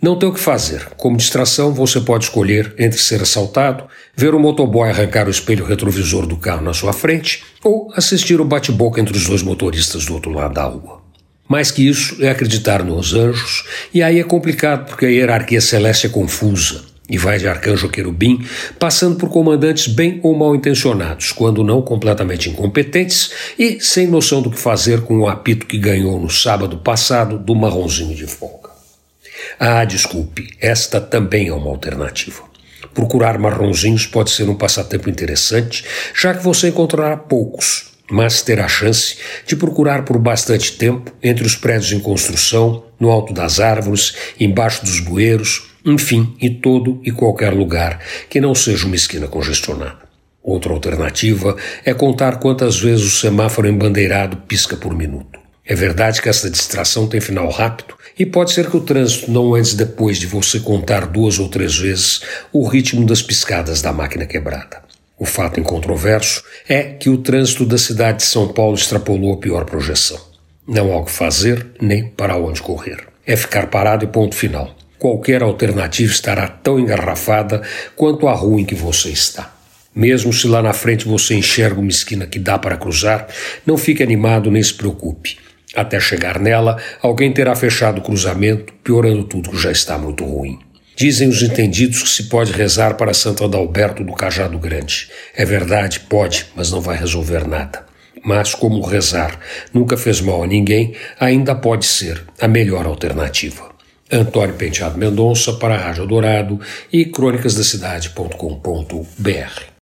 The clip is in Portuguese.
Não tem o que fazer. Como distração, você pode escolher entre ser assaltado, ver o motoboy arrancar o espelho retrovisor do carro na sua frente ou assistir o bate-boca entre os dois motoristas do outro lado da rua. Mais que isso é acreditar nos anjos, e aí é complicado porque a hierarquia celeste é confusa e vai de arcanjo querubim, passando por comandantes bem ou mal intencionados, quando não completamente incompetentes e sem noção do que fazer com o apito que ganhou no sábado passado do marronzinho de folga. Ah, desculpe, esta também é uma alternativa. Procurar marronzinhos pode ser um passatempo interessante, já que você encontrará poucos, mas terá chance de procurar por bastante tempo entre os prédios em construção, no alto das árvores, embaixo dos bueiros, enfim, em todo e qualquer lugar que não seja uma esquina congestionada. Outra alternativa é contar quantas vezes o semáforo embandeirado pisca por minuto. É verdade que essa distração tem final rápido e pode ser que o trânsito não antes depois de você contar duas ou três vezes o ritmo das piscadas da máquina quebrada. O fato incontroverso é que o trânsito da cidade de São Paulo extrapolou a pior projeção. Não há o que fazer nem para onde correr. É ficar parado e ponto final. Qualquer alternativa estará tão engarrafada quanto a rua em que você está. Mesmo se lá na frente você enxerga uma esquina que dá para cruzar, não fique animado nem se preocupe. Até chegar nela, alguém terá fechado o cruzamento, piorando tudo que já está muito ruim. Dizem os entendidos que se pode rezar para Santo Adalberto do Cajado Grande. É verdade, pode, mas não vai resolver nada. Mas, como rezar nunca fez mal a ninguém, ainda pode ser a melhor alternativa. Antônio Penteado Mendonça para a Rádio Dourado e crônicasdacidade.com.br